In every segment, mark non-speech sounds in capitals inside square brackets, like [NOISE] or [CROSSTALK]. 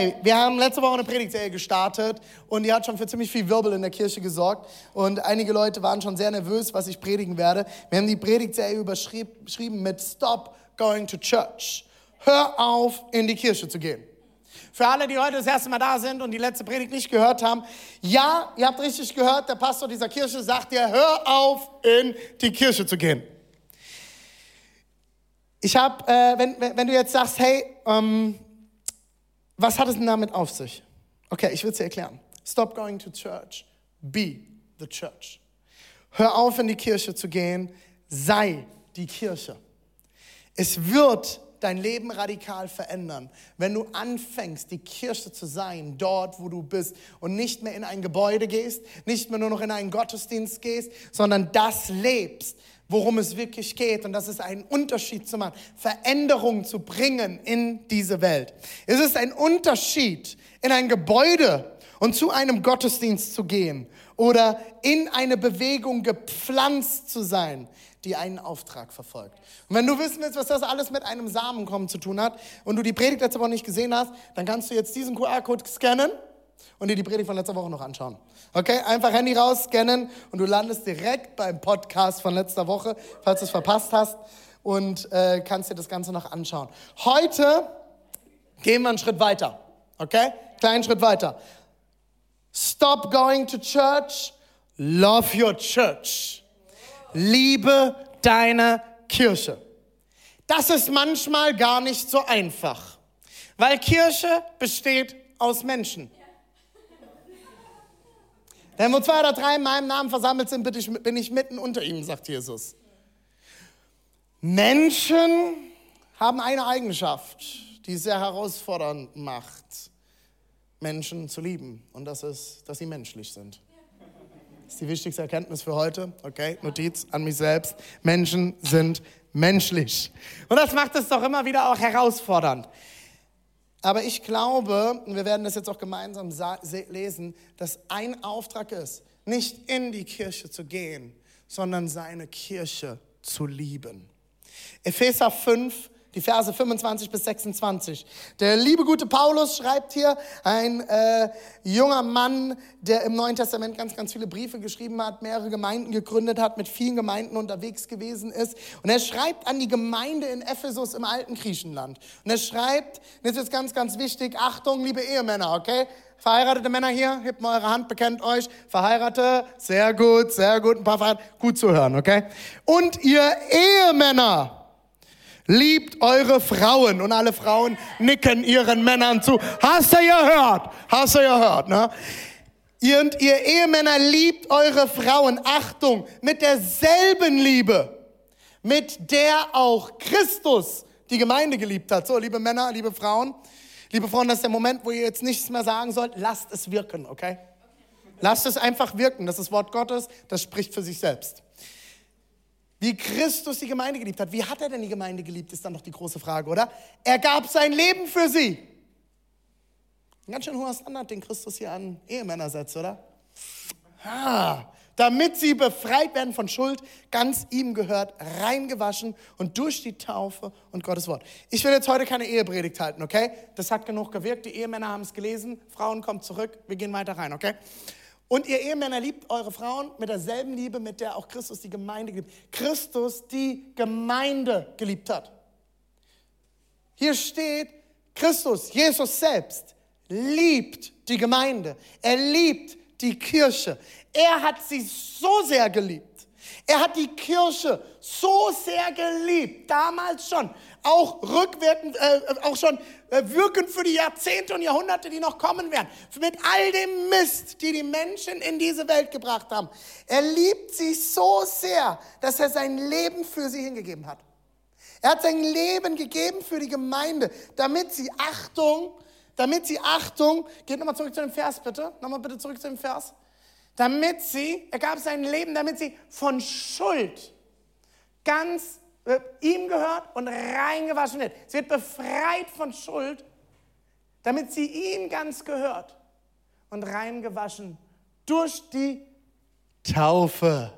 Hey, wir haben letzte Woche eine Predigtserie gestartet und die hat schon für ziemlich viel Wirbel in der Kirche gesorgt. Und einige Leute waren schon sehr nervös, was ich predigen werde. Wir haben die Predigtserie überschrieben mit Stop Going to Church. Hör auf, in die Kirche zu gehen. Für alle, die heute das erste Mal da sind und die letzte Predigt nicht gehört haben, ja, ihr habt richtig gehört, der Pastor dieser Kirche sagt dir, hör auf, in die Kirche zu gehen. Ich habe, äh, wenn, wenn du jetzt sagst, hey, ähm, was hat es denn damit auf sich? Okay, ich will es dir erklären. Stop going to church. Be the church. Hör auf, in die Kirche zu gehen. Sei die Kirche. Es wird dein Leben radikal verändern, wenn du anfängst, die Kirche zu sein, dort, wo du bist und nicht mehr in ein Gebäude gehst, nicht mehr nur noch in einen Gottesdienst gehst, sondern das lebst, worum es wirklich geht. Und das ist einen Unterschied zu machen, Veränderung zu bringen in diese Welt. Es ist ein Unterschied, in ein Gebäude und zu einem Gottesdienst zu gehen oder in eine Bewegung gepflanzt zu sein, die einen Auftrag verfolgt. Und wenn du wissen willst, was das alles mit einem Samenkommen zu tun hat und du die Predigt letzte Woche nicht gesehen hast, dann kannst du jetzt diesen QR-Code scannen und dir die Predigt von letzter Woche noch anschauen. Okay, einfach Handy raus, scannen und du landest direkt beim Podcast von letzter Woche, falls du es verpasst hast und äh, kannst dir das Ganze noch anschauen. Heute gehen wir einen Schritt weiter. Okay, kleinen Schritt weiter. Stop going to church, love your church. Liebe deine Kirche. Das ist manchmal gar nicht so einfach, weil Kirche besteht aus Menschen. Denn wo zwei oder drei in meinem Namen versammelt sind, bin ich mitten unter ihnen, sagt Jesus. Menschen haben eine Eigenschaft, die sehr herausfordernd macht, Menschen zu lieben. Und das ist, dass sie menschlich sind. Das ist die wichtigste Erkenntnis für heute. Okay, Notiz an mich selbst. Menschen sind menschlich. Und das macht es doch immer wieder auch herausfordernd. Aber ich glaube, und wir werden das jetzt auch gemeinsam lesen, dass ein Auftrag ist, nicht in die Kirche zu gehen, sondern seine Kirche zu lieben. Epheser 5, die Verse 25 bis 26. Der liebe gute Paulus schreibt hier, ein äh, junger Mann, der im Neuen Testament ganz, ganz viele Briefe geschrieben hat, mehrere Gemeinden gegründet hat, mit vielen Gemeinden unterwegs gewesen ist. Und er schreibt an die Gemeinde in Ephesus im alten Griechenland. Und er schreibt, das ist ganz, ganz wichtig, Achtung, liebe Ehemänner, okay? Verheiratete Männer hier, hebt mal eure Hand, bekennt euch. Verheiratete, sehr gut, sehr gut, ein paar Verheiratete, gut zu hören, okay? Und ihr Ehemänner, Liebt eure Frauen und alle Frauen nicken ihren Männern zu. Hast du gehört? Hast du gehört, ne? Ihr und ihr Ehemänner liebt eure Frauen. Achtung, mit derselben Liebe, mit der auch Christus die Gemeinde geliebt hat. So, liebe Männer, liebe Frauen, liebe Frauen, das ist der Moment, wo ihr jetzt nichts mehr sagen sollt. Lasst es wirken, okay? Lasst es einfach wirken. Das ist Wort Gottes, das spricht für sich selbst. Wie Christus die Gemeinde geliebt hat. Wie hat er denn die Gemeinde geliebt, ist dann noch die große Frage, oder? Er gab sein Leben für sie. Ein ganz schön hoher Standard, den Christus hier an Ehemänner setzt, oder? Ah, damit sie befreit werden von Schuld, ganz ihm gehört, reingewaschen und durch die Taufe und Gottes Wort. Ich will jetzt heute keine Ehepredigt halten, okay? Das hat genug gewirkt, die Ehemänner haben es gelesen, Frauen kommen zurück, wir gehen weiter rein, okay? Und ihr Ehemänner liebt eure Frauen mit derselben Liebe, mit der auch Christus die Gemeinde geliebt. Christus die Gemeinde geliebt hat. Hier steht, Christus, Jesus selbst, liebt die Gemeinde. Er liebt die Kirche. Er hat sie so sehr geliebt. Er hat die Kirche so sehr geliebt, damals schon, auch rückwirkend, äh, auch schon äh, wirkend für die Jahrzehnte und Jahrhunderte, die noch kommen werden. Mit all dem Mist, die die Menschen in diese Welt gebracht haben. Er liebt sie so sehr, dass er sein Leben für sie hingegeben hat. Er hat sein Leben gegeben für die Gemeinde, damit sie, Achtung, damit sie, Achtung, geht nochmal zurück zu dem Vers bitte, nochmal bitte zurück zu dem Vers, damit sie, er gab sein Leben, damit sie von Schuld ganz äh, ihm gehört und reingewaschen wird. Sie wird befreit von Schuld, damit sie ihm ganz gehört und reingewaschen durch die Taufe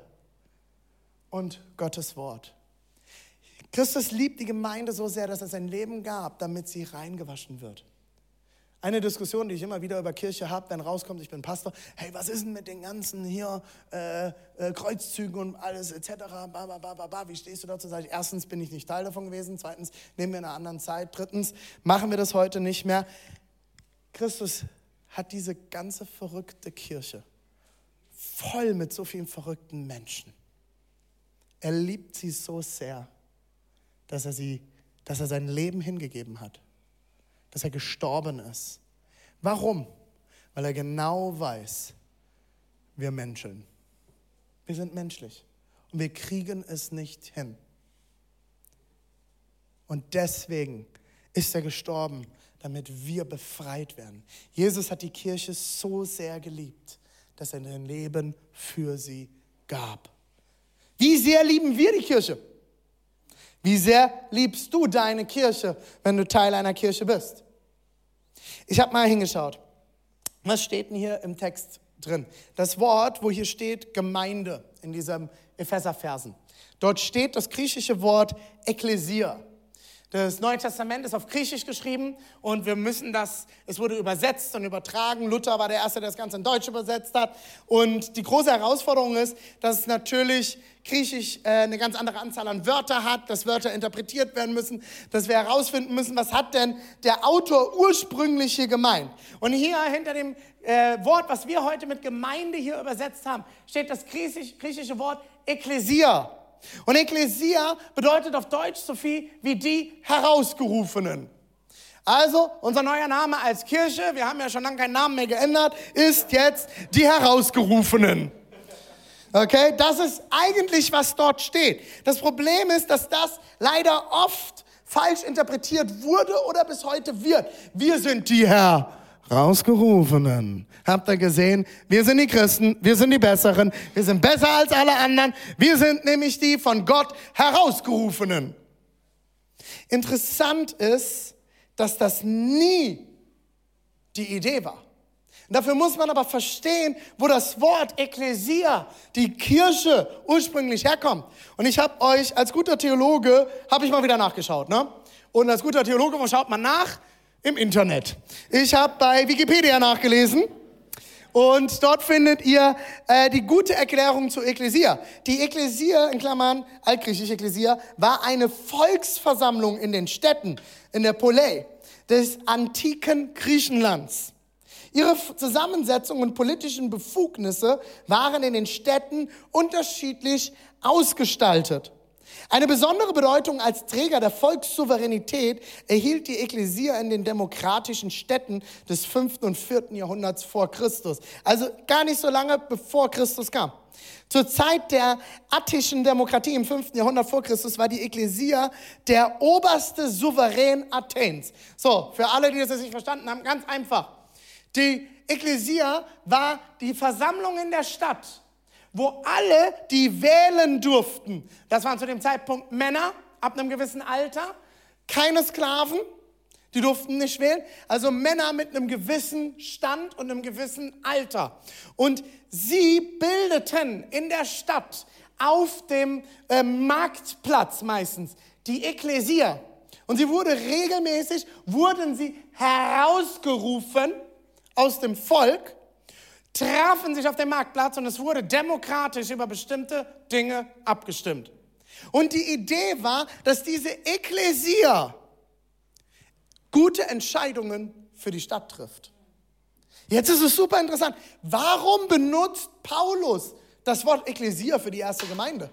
und Gottes Wort. Christus liebt die Gemeinde so sehr, dass er sein Leben gab, damit sie reingewaschen wird. Eine Diskussion, die ich immer wieder über Kirche habe, wenn rauskommt, ich bin Pastor, hey, was ist denn mit den ganzen hier äh, äh, Kreuzzügen und alles etc. Ba, ba, ba, ba. Wie stehst du dazu? Sag ich, erstens bin ich nicht Teil davon gewesen, zweitens nehmen wir in einer anderen Zeit, drittens machen wir das heute nicht mehr. Christus hat diese ganze verrückte Kirche voll mit so vielen verrückten Menschen. Er liebt sie so sehr, dass er, sie, dass er sein Leben hingegeben hat dass er gestorben ist. Warum? Weil er genau weiß, wir Menschen, wir sind menschlich und wir kriegen es nicht hin. Und deswegen ist er gestorben, damit wir befreit werden. Jesus hat die Kirche so sehr geliebt, dass er sein Leben für sie gab. Wie sehr lieben wir die Kirche? Wie sehr liebst du deine Kirche, wenn du Teil einer Kirche bist? Ich habe mal hingeschaut. Was steht denn hier im Text drin? Das Wort, wo hier steht Gemeinde in diesem Epheser-Versen. Dort steht das griechische Wort Ekklesia. Das Neue Testament ist auf Griechisch geschrieben und wir müssen das, es wurde übersetzt und übertragen. Luther war der Erste, der das Ganze in Deutsch übersetzt hat. Und die große Herausforderung ist, dass es natürlich Griechisch äh, eine ganz andere Anzahl an Wörter hat, dass Wörter interpretiert werden müssen, dass wir herausfinden müssen, was hat denn der Autor ursprünglich hier gemeint. Und hier hinter dem äh, Wort, was wir heute mit Gemeinde hier übersetzt haben, steht das griechisch, griechische Wort Ekklesia. Und Ekklesia bedeutet auf Deutsch so viel wie die Herausgerufenen. Also, unser neuer Name als Kirche, wir haben ja schon lange keinen Namen mehr geändert, ist jetzt die Herausgerufenen. Okay, das ist eigentlich, was dort steht. Das Problem ist, dass das leider oft falsch interpretiert wurde oder bis heute wird. Wir sind die Herr Rausgerufenen. Habt ihr gesehen? Wir sind die Christen, wir sind die Besseren, wir sind besser als alle anderen. Wir sind nämlich die von Gott Herausgerufenen. Interessant ist, dass das nie die Idee war. Dafür muss man aber verstehen, wo das Wort Ekklesia, die Kirche, ursprünglich herkommt. Und ich habe euch als guter Theologe, habe ich mal wieder nachgeschaut. Ne? Und als guter Theologe, wo schaut man nach? Im Internet. Ich habe bei Wikipedia nachgelesen. Und dort findet ihr äh, die gute Erklärung zur Ekklesia. Die Ekklesia, in Klammern, altgriechisch Ekklesia, war eine Volksversammlung in den Städten, in der Polei des antiken Griechenlands. Ihre Zusammensetzung und politischen Befugnisse waren in den Städten unterschiedlich ausgestaltet. Eine besondere Bedeutung als Träger der Volkssouveränität erhielt die Ekklesia in den demokratischen Städten des 5. und 4. Jahrhunderts vor Christus. Also gar nicht so lange bevor Christus kam. Zur Zeit der attischen Demokratie im 5. Jahrhundert vor Christus war die Ekklesia der oberste Souverän Athens. So, für alle, die das jetzt nicht verstanden haben, ganz einfach. Die Ekklesia war die Versammlung in der Stadt wo alle, die wählen durften, das waren zu dem Zeitpunkt Männer ab einem gewissen Alter, keine Sklaven, die durften nicht wählen, also Männer mit einem gewissen Stand und einem gewissen Alter. Und sie bildeten in der Stadt auf dem äh, Marktplatz meistens die Ekklesia. Und sie wurde regelmäßig, wurden sie herausgerufen aus dem Volk trafen sich auf dem Marktplatz und es wurde demokratisch über bestimmte Dinge abgestimmt. Und die Idee war, dass diese Ekklesia gute Entscheidungen für die Stadt trifft. Jetzt ist es super interessant. Warum benutzt Paulus das Wort Ekklesia für die erste Gemeinde?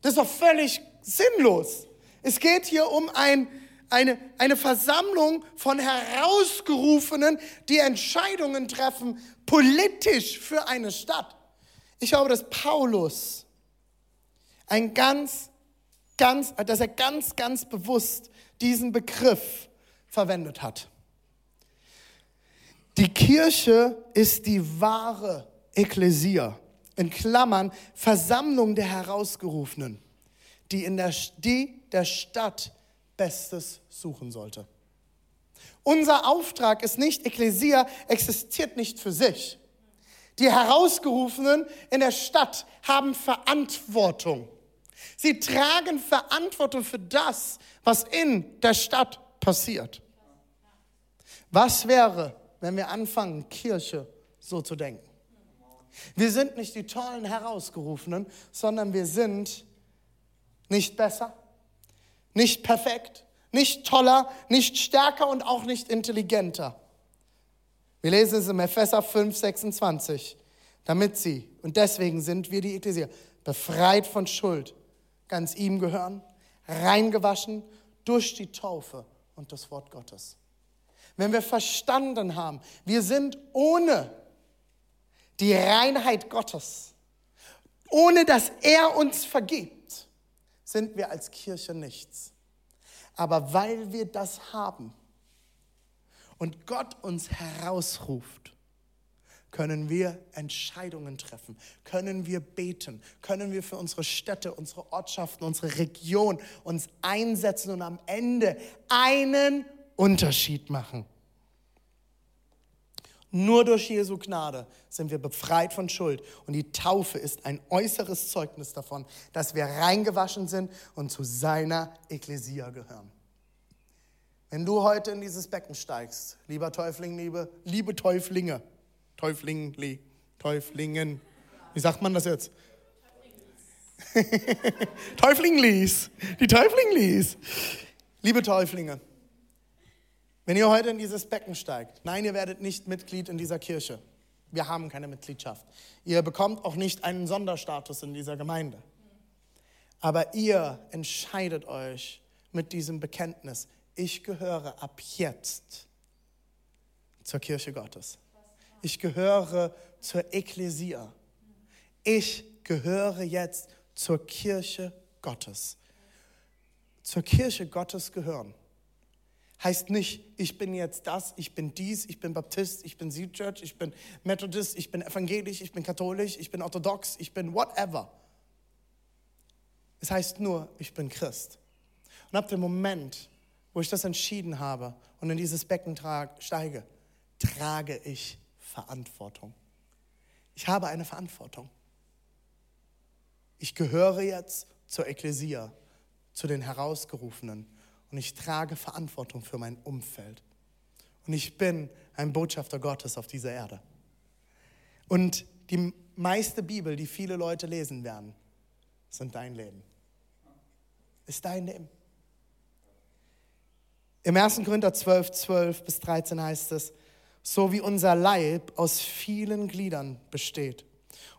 Das ist doch völlig sinnlos. Es geht hier um ein eine, eine Versammlung von Herausgerufenen, die Entscheidungen treffen, politisch für eine Stadt. Ich glaube, dass Paulus ein ganz, ganz, dass er ganz, ganz bewusst diesen Begriff verwendet hat. Die Kirche ist die wahre Ekklesia, in Klammern Versammlung der Herausgerufenen, die, in der, die der Stadt Bestes suchen sollte. Unser Auftrag ist nicht, Ekklesia existiert nicht für sich. Die Herausgerufenen in der Stadt haben Verantwortung. Sie tragen Verantwortung für das, was in der Stadt passiert. Was wäre, wenn wir anfangen, Kirche so zu denken? Wir sind nicht die tollen Herausgerufenen, sondern wir sind nicht besser, nicht perfekt, nicht toller, nicht stärker und auch nicht intelligenter. Wir lesen es im Epheser 5, 26. Damit sie, und deswegen sind wir die Ekklesia, befreit von Schuld, ganz ihm gehören, reingewaschen durch die Taufe und das Wort Gottes. Wenn wir verstanden haben, wir sind ohne die Reinheit Gottes, ohne dass er uns vergibt, sind wir als Kirche nichts. Aber weil wir das haben und Gott uns herausruft, können wir Entscheidungen treffen, können wir beten, können wir für unsere Städte, unsere Ortschaften, unsere Region uns einsetzen und am Ende einen Unterschied machen. Nur durch Jesu Gnade sind wir befreit von Schuld. Und die Taufe ist ein äußeres Zeugnis davon, dass wir reingewaschen sind und zu seiner Ekklesia gehören. Wenn du heute in dieses Becken steigst, lieber Täufling, liebe, liebe Täuflinge, Täuflingli, Täuflingen, wie sagt man das jetzt? [LAUGHS] Täuflinglis, die Täuflinglis. Liebe Täuflinge, wenn ihr heute in dieses Becken steigt, nein, ihr werdet nicht Mitglied in dieser Kirche. Wir haben keine Mitgliedschaft. Ihr bekommt auch nicht einen Sonderstatus in dieser Gemeinde. Aber ihr entscheidet euch mit diesem Bekenntnis, ich gehöre ab jetzt zur Kirche Gottes. Ich gehöre zur Ekklesia. Ich gehöre jetzt zur Kirche Gottes. Zur Kirche Gottes gehören heißt nicht, ich bin jetzt das, ich bin dies, ich bin Baptist, ich bin Seed Church, ich bin Methodist, ich bin evangelisch, ich bin katholisch, ich bin orthodox, ich bin whatever. Es heißt nur, ich bin Christ. Und ab dem Moment, wo ich das entschieden habe und in dieses Becken steige, trage ich Verantwortung. Ich habe eine Verantwortung. Ich gehöre jetzt zur Ekklesia, zu den Herausgerufenen und ich trage Verantwortung für mein Umfeld. Und ich bin ein Botschafter Gottes auf dieser Erde. Und die meiste Bibel, die viele Leute lesen werden, sind dein Leben. Ist dein Leben. Im 1. Korinther 12, 12 bis 13 heißt es, so wie unser Leib aus vielen Gliedern besteht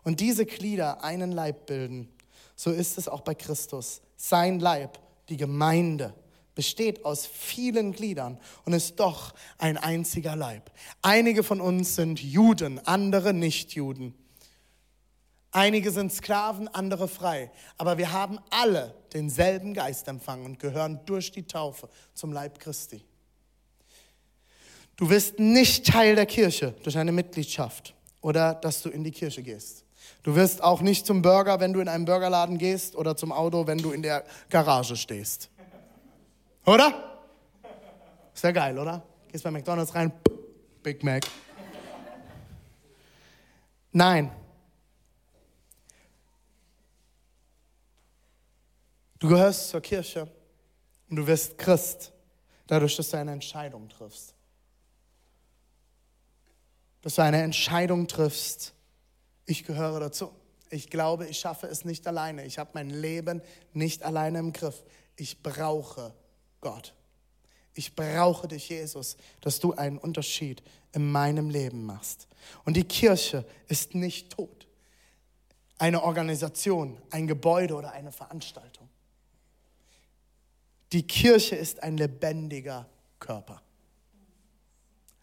und diese Glieder einen Leib bilden, so ist es auch bei Christus. Sein Leib, die Gemeinde besteht aus vielen Gliedern und ist doch ein einziger Leib. Einige von uns sind Juden, andere nicht Juden. Einige sind Sklaven, andere frei. Aber wir haben alle denselben Geist empfangen und gehören durch die Taufe zum Leib Christi. Du wirst nicht Teil der Kirche durch eine Mitgliedschaft oder dass du in die Kirche gehst. Du wirst auch nicht zum Burger, wenn du in einen Burgerladen gehst oder zum Auto, wenn du in der Garage stehst. Oder? Ist ja geil, oder? Gehst bei McDonalds rein, Big Mac. Nein. Du gehörst zur Kirche und du wirst Christ, dadurch, dass du eine Entscheidung triffst. Dass du eine Entscheidung triffst, ich gehöre dazu. Ich glaube, ich schaffe es nicht alleine. Ich habe mein Leben nicht alleine im Griff. Ich brauche Gott. Ich brauche dich, Jesus, dass du einen Unterschied in meinem Leben machst. Und die Kirche ist nicht tot. Eine Organisation, ein Gebäude oder eine Veranstaltung. Die Kirche ist ein lebendiger Körper.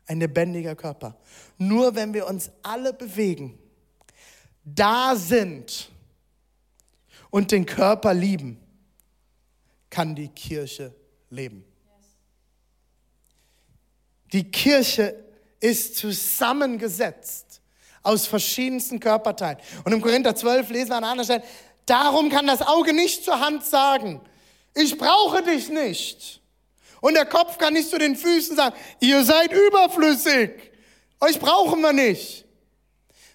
Ein lebendiger Körper. Nur wenn wir uns alle bewegen, da sind und den Körper lieben, kann die Kirche leben. Die Kirche ist zusammengesetzt aus verschiedensten Körperteilen. Und im Korinther 12 lesen wir an einer Stelle, darum kann das Auge nicht zur Hand sagen, ich brauche dich nicht. Und der Kopf kann nicht zu den Füßen sagen, ihr seid überflüssig, euch brauchen wir nicht.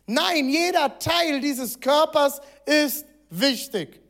Nein, jeder Teil dieses Körpers ist wichtig.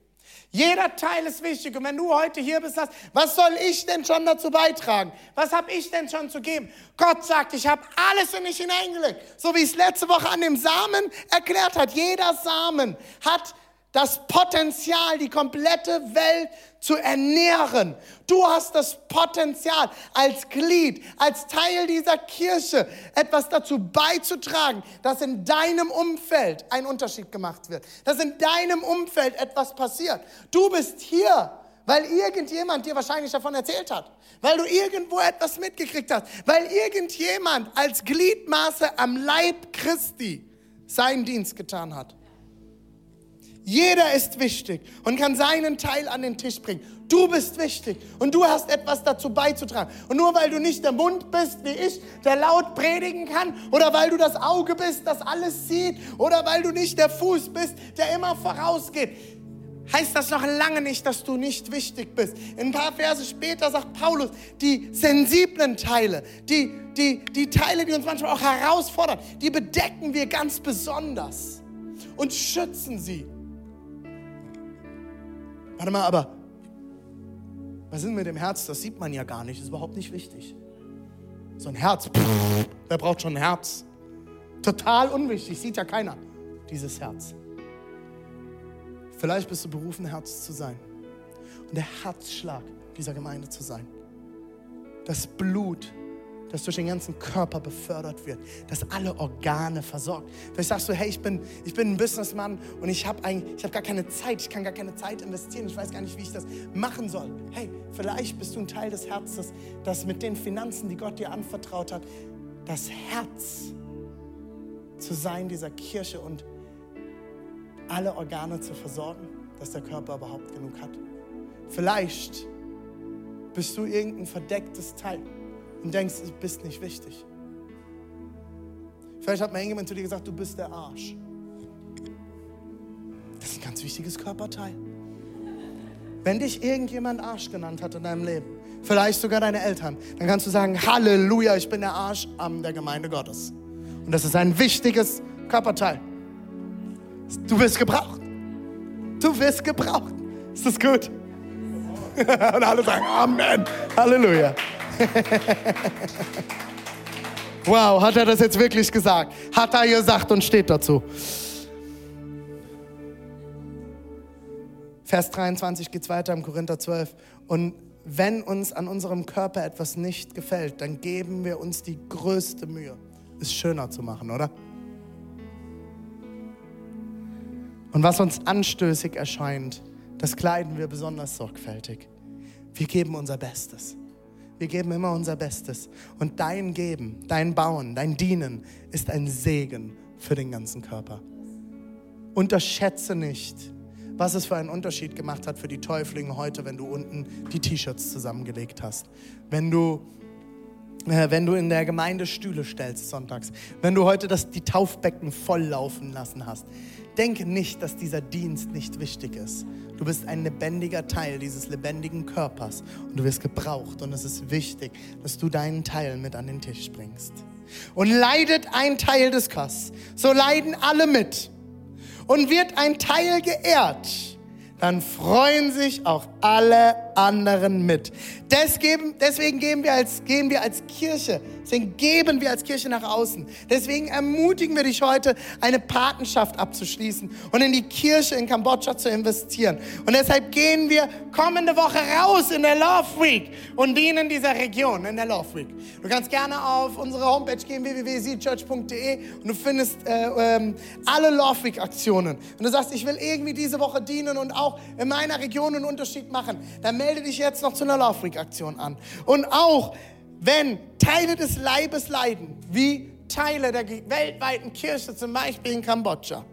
Jeder Teil ist wichtig. Und wenn du heute hier bist, sagst, was soll ich denn schon dazu beitragen? Was habe ich denn schon zu geben? Gott sagt, ich habe alles in mich hineingelegt. So wie es letzte Woche an dem Samen erklärt hat. Jeder Samen hat das Potenzial, die komplette Welt zu ernähren. Du hast das Potenzial, als Glied, als Teil dieser Kirche etwas dazu beizutragen, dass in deinem Umfeld ein Unterschied gemacht wird, dass in deinem Umfeld etwas passiert. Du bist hier, weil irgendjemand dir wahrscheinlich davon erzählt hat, weil du irgendwo etwas mitgekriegt hast, weil irgendjemand als Gliedmaße am Leib Christi seinen Dienst getan hat. Jeder ist wichtig und kann seinen Teil an den Tisch bringen. Du bist wichtig und du hast etwas dazu beizutragen. Und nur weil du nicht der Mund bist wie ich, der laut predigen kann, oder weil du das Auge bist, das alles sieht, oder weil du nicht der Fuß bist, der immer vorausgeht, heißt das noch lange nicht, dass du nicht wichtig bist. Ein paar Verse später sagt Paulus, die sensiblen Teile, die, die, die Teile, die uns manchmal auch herausfordern, die bedecken wir ganz besonders und schützen sie. Warte mal, aber was ist mit dem Herz? Das sieht man ja gar nicht, ist überhaupt nicht wichtig. So ein Herz, wer braucht schon ein Herz? Total unwichtig, sieht ja keiner, dieses Herz. Vielleicht bist du berufen, Herz zu sein. Und der Herzschlag dieser Gemeinde zu sein. Das Blut das durch den ganzen Körper befördert wird, dass alle Organe versorgt. Vielleicht sagst du, hey, ich bin, ich bin ein Businessmann und ich habe hab gar keine Zeit, ich kann gar keine Zeit investieren, ich weiß gar nicht, wie ich das machen soll. Hey, vielleicht bist du ein Teil des Herzens, das mit den Finanzen, die Gott dir anvertraut hat, das Herz zu sein dieser Kirche und alle Organe zu versorgen, dass der Körper überhaupt genug hat. Vielleicht bist du irgendein verdecktes Teil und denkst, du bist nicht wichtig. Vielleicht hat mal irgendjemand zu dir gesagt, du bist der Arsch. Das ist ein ganz wichtiges Körperteil. Wenn dich irgendjemand Arsch genannt hat in deinem Leben, vielleicht sogar deine Eltern, dann kannst du sagen, Halleluja, ich bin der Arsch am der Gemeinde Gottes. Und das ist ein wichtiges Körperteil. Du wirst gebraucht. Du wirst gebraucht. Ist das gut? [LAUGHS] Und alle sagen Amen. Halleluja. [LAUGHS] wow, hat er das jetzt wirklich gesagt? Hat er gesagt und steht dazu. Vers 23 geht es weiter im Korinther 12. Und wenn uns an unserem Körper etwas nicht gefällt, dann geben wir uns die größte Mühe, es schöner zu machen, oder? Und was uns anstößig erscheint, das kleiden wir besonders sorgfältig. Wir geben unser Bestes. Wir geben immer unser Bestes. Und dein Geben, dein Bauen, dein Dienen ist ein Segen für den ganzen Körper. Unterschätze nicht, was es für einen Unterschied gemacht hat für die Täuflinge heute, wenn du unten die T-Shirts zusammengelegt hast. Wenn du, wenn du in der Gemeinde Stühle stellst sonntags. Wenn du heute das, die Taufbecken volllaufen lassen hast. Denke nicht, dass dieser Dienst nicht wichtig ist. Du bist ein lebendiger Teil dieses lebendigen Körpers und du wirst gebraucht und es ist wichtig, dass du deinen Teil mit an den Tisch bringst. Und leidet ein Teil des Kass, so leiden alle mit. Und wird ein Teil geehrt, dann freuen sich auch alle anderen mit. Deswegen geben wir als, wir als Kirche, deswegen geben wir als Kirche nach außen. Deswegen ermutigen wir dich heute, eine Patenschaft abzuschließen und in die Kirche in Kambodscha zu investieren. Und deshalb gehen wir kommende Woche raus in der Love Week und dienen dieser Region in der Love Week. Du kannst gerne auf unsere Homepage gehen, www.seedchurch.de und du findest äh, ähm, alle Love Week Aktionen. Und du sagst, ich will irgendwie diese Woche dienen und auch in meiner Region einen Unterschied machen. Dann melde dich jetzt noch zu einer Love Week Aktion an. Und auch wenn Teile des Leibes leiden, wie Teile der weltweiten Kirche, zum Beispiel in Kambodscha.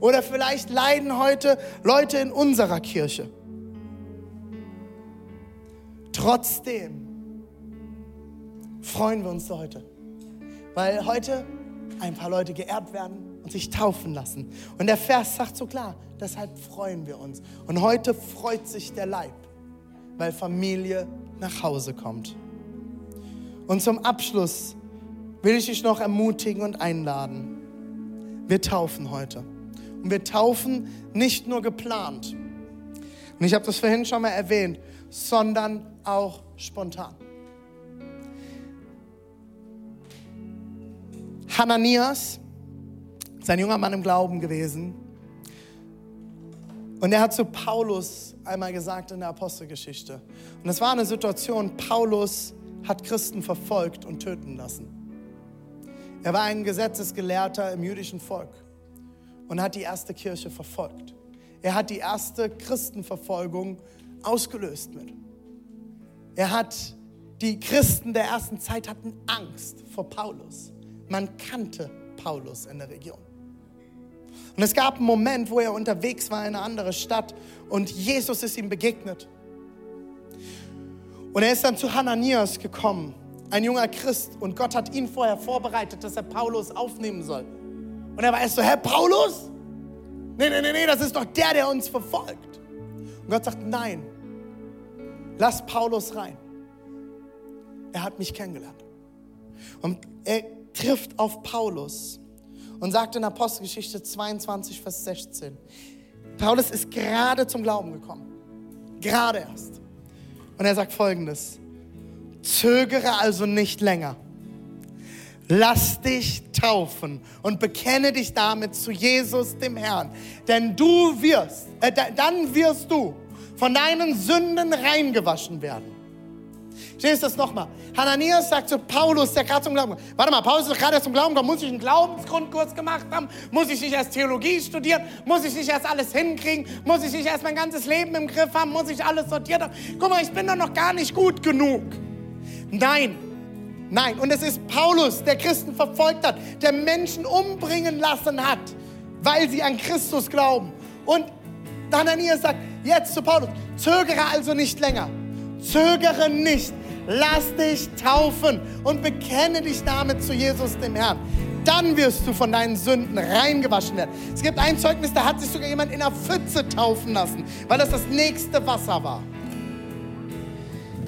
Oder vielleicht leiden heute Leute in unserer Kirche. Trotzdem freuen wir uns heute. weil heute ein paar Leute geehrt werden und sich taufen lassen. Und der Vers sagt so klar, deshalb freuen wir uns. Und heute freut sich der Leib, weil Familie nach Hause kommt. Und zum Abschluss will ich dich noch ermutigen und einladen. Wir taufen heute. Und wir taufen nicht nur geplant. Und ich habe das vorhin schon mal erwähnt, sondern auch spontan. Hananias ist ein junger Mann im Glauben gewesen. Und er hat zu Paulus einmal gesagt in der Apostelgeschichte. Und es war eine Situation, Paulus hat Christen verfolgt und töten lassen. Er war ein Gesetzesgelehrter im jüdischen Volk und hat die erste Kirche verfolgt. Er hat die erste Christenverfolgung ausgelöst mit. Er hat die Christen der ersten Zeit hatten Angst vor Paulus. Man kannte Paulus in der Region. Und es gab einen Moment, wo er unterwegs war in eine andere Stadt und Jesus ist ihm begegnet. Und er ist dann zu Hananias gekommen, ein junger Christ, und Gott hat ihn vorher vorbereitet, dass er Paulus aufnehmen soll. Und er war erst so, Herr Paulus? Nee, nee, nee, nee, das ist doch der, der uns verfolgt. Und Gott sagt, nein, lass Paulus rein. Er hat mich kennengelernt. Und er trifft auf Paulus und sagt in Apostelgeschichte 22, Vers 16, Paulus ist gerade zum Glauben gekommen. Gerade erst. Und er sagt folgendes, zögere also nicht länger. Lass dich taufen und bekenne dich damit zu Jesus, dem Herrn. Denn du wirst, äh, dann wirst du von deinen Sünden reingewaschen werden. Stehst das nochmal? Hananias sagt zu Paulus, der gerade zum Glauben kommt. Warte mal, Paulus ist gerade zum Glauben gekommen. Muss ich einen Glaubensgrundkurs gemacht haben? Muss ich nicht erst Theologie studieren? Muss ich nicht erst alles hinkriegen? Muss ich nicht erst mein ganzes Leben im Griff haben? Muss ich alles sortiert haben? Guck mal, ich bin doch noch gar nicht gut genug. Nein, nein. Und es ist Paulus, der Christen verfolgt hat, der Menschen umbringen lassen hat, weil sie an Christus glauben. Und Hananias sagt jetzt zu Paulus, zögere also nicht länger. Zögere nicht lass dich taufen und bekenne dich damit zu Jesus, dem Herrn. Dann wirst du von deinen Sünden reingewaschen werden. Es gibt ein Zeugnis, da hat sich sogar jemand in einer Pfütze taufen lassen, weil das das nächste Wasser war.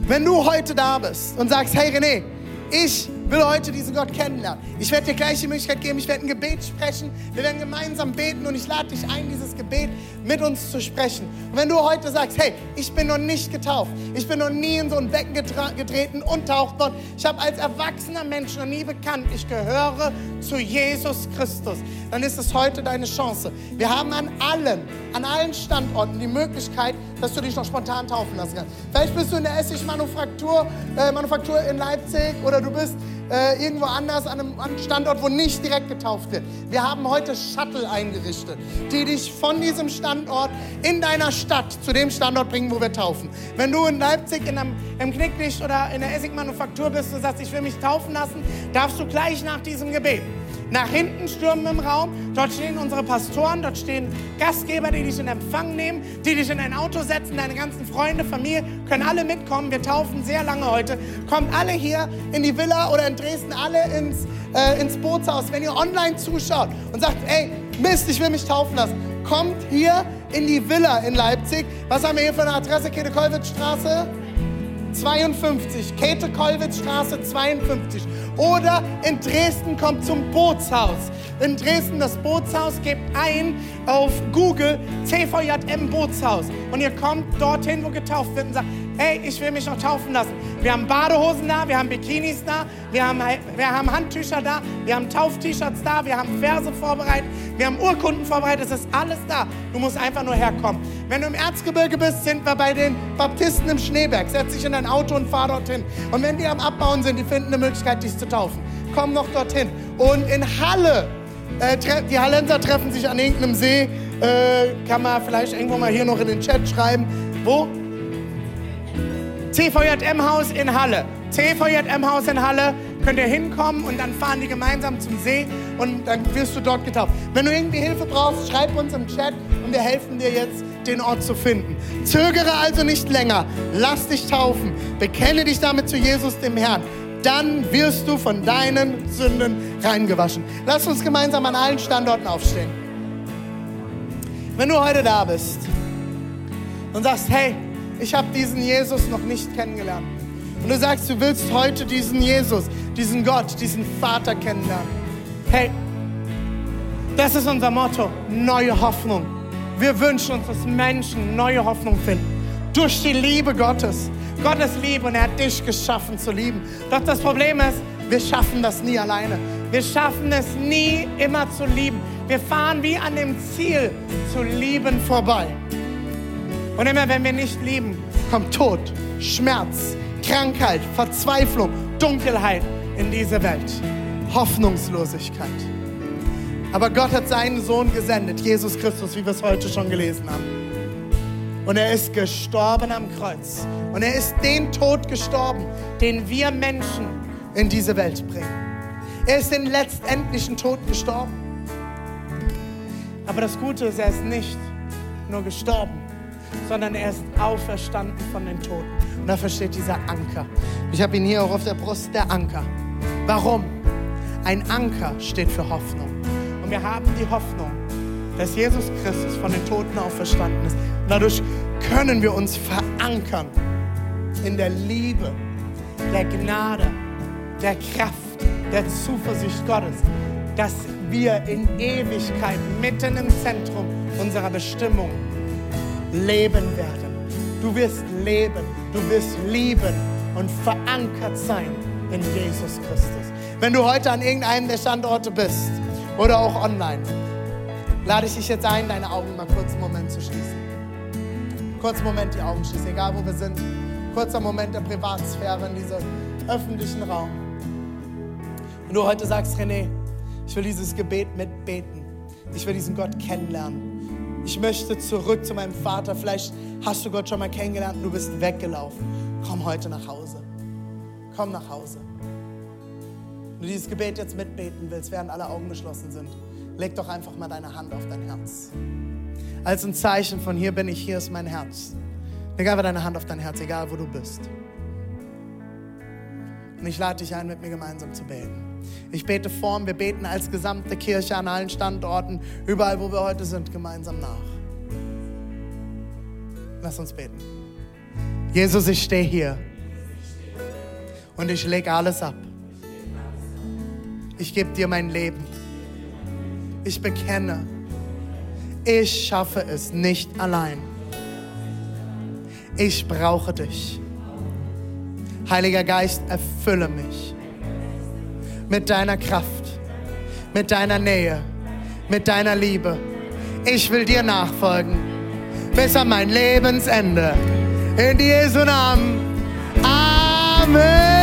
Wenn du heute da bist und sagst, hey René, ich will heute diesen Gott kennenlernen. Ich werde dir gleich die Möglichkeit geben, ich werde ein Gebet sprechen. Wir werden gemeinsam beten und ich lade dich ein, dieses Gebet mit uns zu sprechen. Und wenn du heute sagst, hey, ich bin noch nicht getauft, ich bin noch nie in so ein Becken getreten und taucht dort, ich habe als erwachsener Mensch noch nie bekannt, ich gehöre zu Jesus Christus, dann ist es heute deine Chance. Wir haben an allen, an allen Standorten die Möglichkeit, dass du dich noch spontan taufen lassen kannst. Vielleicht bist du in der Essigmanufaktur äh, Manufaktur in Leipzig oder du bist äh, irgendwo anders an einem, an einem Standort, wo nicht direkt getauft wird. Wir haben heute Shuttle eingerichtet, die dich von diesem Standort in deiner Stadt zu dem Standort bringen, wo wir taufen. Wenn du in Leipzig in einem, im Knicklicht oder in der Essigmanufaktur bist und sagst, ich will mich taufen lassen, darfst du gleich nach diesem Gebet nach hinten stürmen im Raum. Dort stehen unsere Pastoren, dort stehen Gastgeber, die dich in Empfang nehmen, die dich in ein Auto setzen. Deine ganzen Freunde, Familie können alle mitkommen. Wir taufen sehr lange heute. Kommt alle hier in die Villa oder in Dresden, alle ins, äh, ins Bootshaus. Wenn ihr online zuschaut und sagt, ey, Mist, ich will mich taufen lassen, kommt hier in die Villa in Leipzig. Was haben wir hier für eine Adresse? Käthe-Kollwitz-Straße? 52, Käthe-Kollwitz-Straße 52. Oder in Dresden kommt zum Bootshaus. In Dresden das Bootshaus, gebt ein auf Google CVJM Bootshaus. Und ihr kommt dorthin, wo getauft wird und sagt, hey, ich will mich noch taufen lassen. Wir haben Badehosen da, wir haben Bikinis da, wir haben, wir haben Handtücher da, wir haben Tauf-T-Shirts da, wir haben Verse vorbereitet, wir haben Urkunden vorbereitet, es ist alles da. Du musst einfach nur herkommen. Wenn du im Erzgebirge bist, sind wir bei den Baptisten im Schneeberg. Setz dich in dein Auto und fahr dorthin. Und wenn die am Abbauen sind, die finden eine Möglichkeit, dich zu taufen. Komm noch dorthin. Und in Halle, äh, die Hallenser treffen sich an irgendeinem See. Äh, kann man vielleicht irgendwo mal hier noch in den Chat schreiben. Wo? CVJM-Haus in Halle. CVJM-Haus in Halle. Könnt ihr hinkommen und dann fahren die gemeinsam zum See und dann wirst du dort getauft. Wenn du irgendwie Hilfe brauchst, schreib uns im Chat und wir helfen dir jetzt, den Ort zu finden. Zögere also nicht länger. Lass dich taufen. Bekenne dich damit zu Jesus, dem Herrn. dann wirst du von deinen Sünden reingewaschen. Lass uns gemeinsam an allen Standorten aufstehen. Wenn du heute da bist und sagst, hey, ich habe diesen Jesus noch nicht kennengelernt. Und du sagst, du willst heute diesen Jesus, diesen Gott, diesen Vater kennenlernen. Hey, das ist unser Motto, neue Hoffnung. Wir wünschen uns, dass Menschen neue Hoffnung finden. Durch die Liebe Gottes. Gottes Liebe und er hat dich geschaffen zu lieben. Doch das Problem ist, wir schaffen das nie alleine. Wir schaffen es nie immer zu lieben. Wir fahren wie an dem Ziel zu lieben vorbei. Und immer wenn wir nicht lieben, kommt Tod, Schmerz, Krankheit, Verzweiflung, Dunkelheit in diese Welt. Hoffnungslosigkeit. Aber Gott hat seinen Sohn gesendet, Jesus Christus, wie wir es heute schon gelesen haben. Und er ist gestorben am Kreuz. Und er ist den Tod gestorben, den wir Menschen in diese Welt bringen. Er ist den letztendlichen Tod gestorben. Aber das Gute ist, er ist nicht nur gestorben, sondern er ist auferstanden von den Toten. Und da versteht dieser Anker. Ich habe ihn hier auch auf der Brust, der Anker. Warum? Ein Anker steht für Hoffnung. Und wir haben die Hoffnung, dass Jesus Christus von den Toten auferstanden ist. Und dadurch können wir uns verankern in der Liebe, der Gnade, der Kraft, der Zuversicht Gottes, dass wir in Ewigkeit mitten im Zentrum unserer Bestimmung leben werden. Du wirst leben, du wirst lieben und verankert sein in Jesus Christus. Wenn du heute an irgendeinem der Standorte bist oder auch online, lade ich dich jetzt ein, deine Augen mal kurz einen Moment zu schließen. Kurz einen Moment die Augen schließen, egal wo wir sind. Kurzer Moment der Privatsphäre in diesem öffentlichen Raum. Wenn du heute sagst, René, ich will dieses Gebet mitbeten. Ich will diesen Gott kennenlernen. Ich möchte zurück zu meinem Vater. Vielleicht hast du Gott schon mal kennengelernt und du bist weggelaufen. Komm heute nach Hause. Komm nach Hause. Wenn du dieses Gebet jetzt mitbeten willst, während alle Augen geschlossen sind, leg doch einfach mal deine Hand auf dein Herz. Als ein Zeichen von hier bin ich, hier ist mein Herz. Leg einfach deine Hand auf dein Herz, egal wo du bist. Und ich lade dich ein, mit mir gemeinsam zu beten. Ich bete vorn, wir beten als gesamte Kirche an allen Standorten, überall, wo wir heute sind, gemeinsam nach. Lass uns beten. Jesus, ich stehe hier und ich lege alles ab. Ich gebe dir mein Leben. Ich bekenne, ich schaffe es nicht allein. Ich brauche dich. Heiliger Geist, erfülle mich mit deiner Kraft, mit deiner Nähe, mit deiner Liebe. Ich will dir nachfolgen bis an mein Lebensende. In Jesu Namen. Amen.